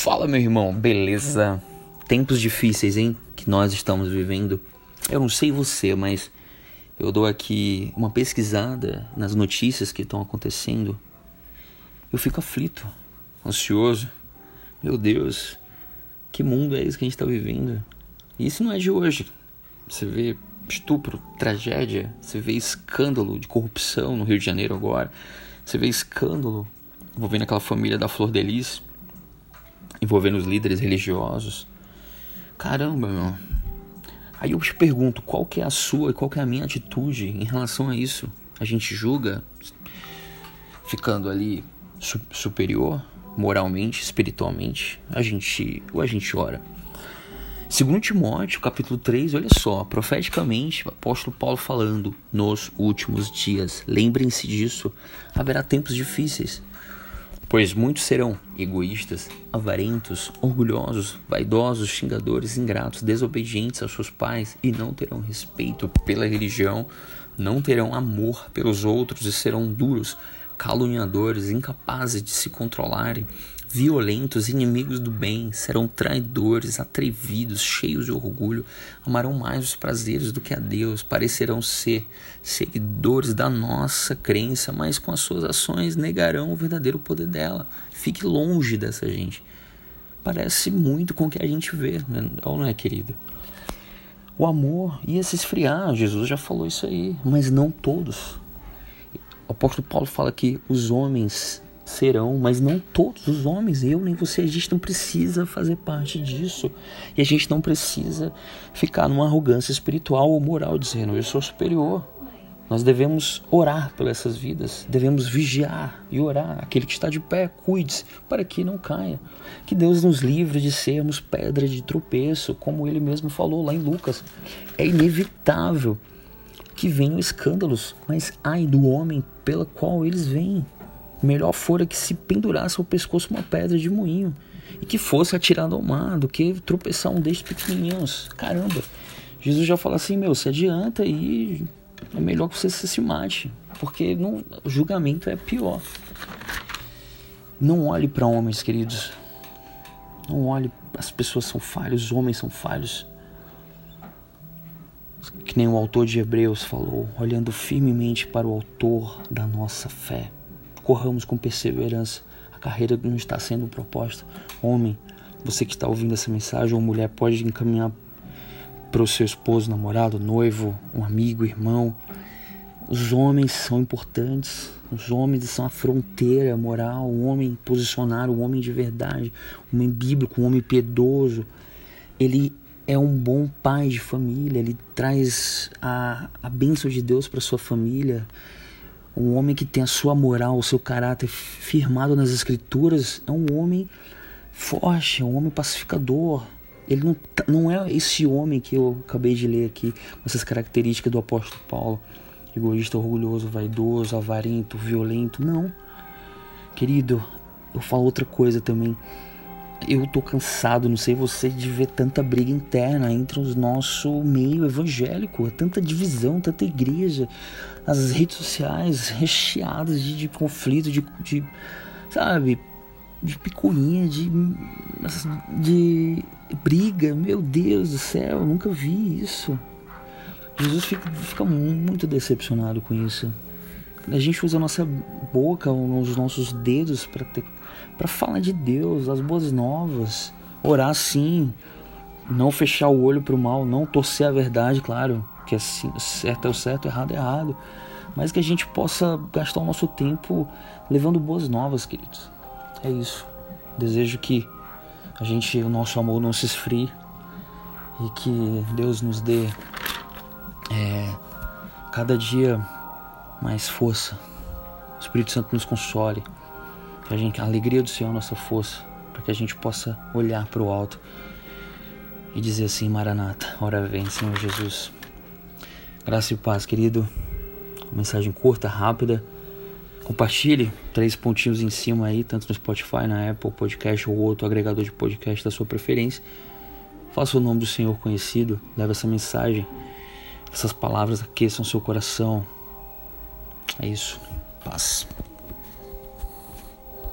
Fala, meu irmão, beleza? Tempos difíceis, hein? Que nós estamos vivendo. Eu não sei você, mas eu dou aqui uma pesquisada nas notícias que estão acontecendo. Eu fico aflito, ansioso. Meu Deus, que mundo é esse que a gente está vivendo? E isso não é de hoje. Você vê estupro, tragédia, você vê escândalo de corrupção no Rio de Janeiro agora, você vê escândalo envolvendo aquela família da Flor Delis envolvendo os líderes religiosos. Caramba, meu. Aí eu te pergunto, qual que é a sua e qual que é a minha atitude em relação a isso? A gente julga ficando ali su superior moralmente, espiritualmente? A gente ou a gente ora? Segundo Timóteo, capítulo 3, olha só, profeticamente, o apóstolo Paulo falando, nos últimos dias, lembrem-se disso, haverá tempos difíceis. Pois muitos serão egoístas, avarentos, orgulhosos, vaidosos, xingadores, ingratos, desobedientes aos seus pais e não terão respeito pela religião, não terão amor pelos outros e serão duros, caluniadores, incapazes de se controlarem, violentos, inimigos do bem, serão traidores, atrevidos, cheios de orgulho, amarão mais os prazeres do que a Deus, parecerão ser seguidores da nossa crença, mas com as suas ações negarão o verdadeiro poder dela. Fique longe dessa gente. Parece muito com o que a gente vê, né? ou não é, querido? O amor ia se esfriar, Jesus já falou isso aí, mas não todos. O apóstolo Paulo fala que os homens serão, mas não todos os homens, eu nem você, a gente não precisa fazer parte disso. E a gente não precisa ficar numa arrogância espiritual ou moral dizendo eu sou superior. Nós devemos orar pelas essas vidas, devemos vigiar e orar. Aquele que está de pé, cuide-se para que não caia. Que Deus nos livre de sermos pedra de tropeço, como ele mesmo falou lá em Lucas. É inevitável que venham escândalos, mas ai do homem pela qual eles vêm. Melhor fora que se pendurasse ao pescoço uma pedra de moinho e que fosse atirado ao mar do que tropeçar um destes pequenininhos. Caramba, Jesus já fala assim: meu, se adianta e é melhor que você se mate, porque não, o julgamento é pior. Não olhe para homens, queridos. Não olhe, as pessoas são falhas, os homens são falhos. Que nem o autor de Hebreus falou, olhando firmemente para o autor da nossa fé corramos com perseverança a carreira que nos está sendo proposta. Homem, você que está ouvindo essa mensagem, ou mulher, pode encaminhar para o seu esposo, namorado, noivo, um amigo, irmão. Os homens são importantes. Os homens são a fronteira moral. O homem posicionado, o homem de verdade, o homem bíblico, o homem piedoso. Ele é um bom pai de família. Ele traz a, a bênção de Deus para sua família um homem que tem a sua moral, o seu caráter firmado nas escrituras, é um homem forte, é um homem pacificador. Ele não, tá, não é esse homem que eu acabei de ler aqui, com essas características do apóstolo Paulo. Egoísta, orgulhoso, vaidoso, avarento, violento. Não. Querido, eu falo outra coisa também. Eu tô cansado, não sei você, de ver tanta briga interna entre o nosso meio evangélico, tanta divisão, tanta igreja, as redes sociais recheadas de, de conflito, de, de, sabe, de picuinha, de, de briga. Meu Deus do céu, nunca vi isso. Jesus fica, fica muito decepcionado com isso. A gente usa a nossa boca, os nossos dedos para ter para falar de Deus, as boas novas, orar sim, não fechar o olho para o mal, não torcer a verdade, claro, que é certo é o certo, errado é errado, mas que a gente possa gastar o nosso tempo levando boas novas, queridos. É isso. Desejo que a gente, o nosso amor não se esfrie e que Deus nos dê é, cada dia mais força. O Espírito Santo nos console que a, gente, a alegria do Senhor é nossa força, para que a gente possa olhar para o alto e dizer assim: Maranata, hora vem, Senhor Jesus. Graça e paz, querido. mensagem curta, rápida. Compartilhe três pontinhos em cima aí, tanto no Spotify, na Apple Podcast ou outro agregador de podcast da sua preferência. Faça o nome do Senhor conhecido, leve essa mensagem, essas palavras aqueçam seu coração. É isso. Paz.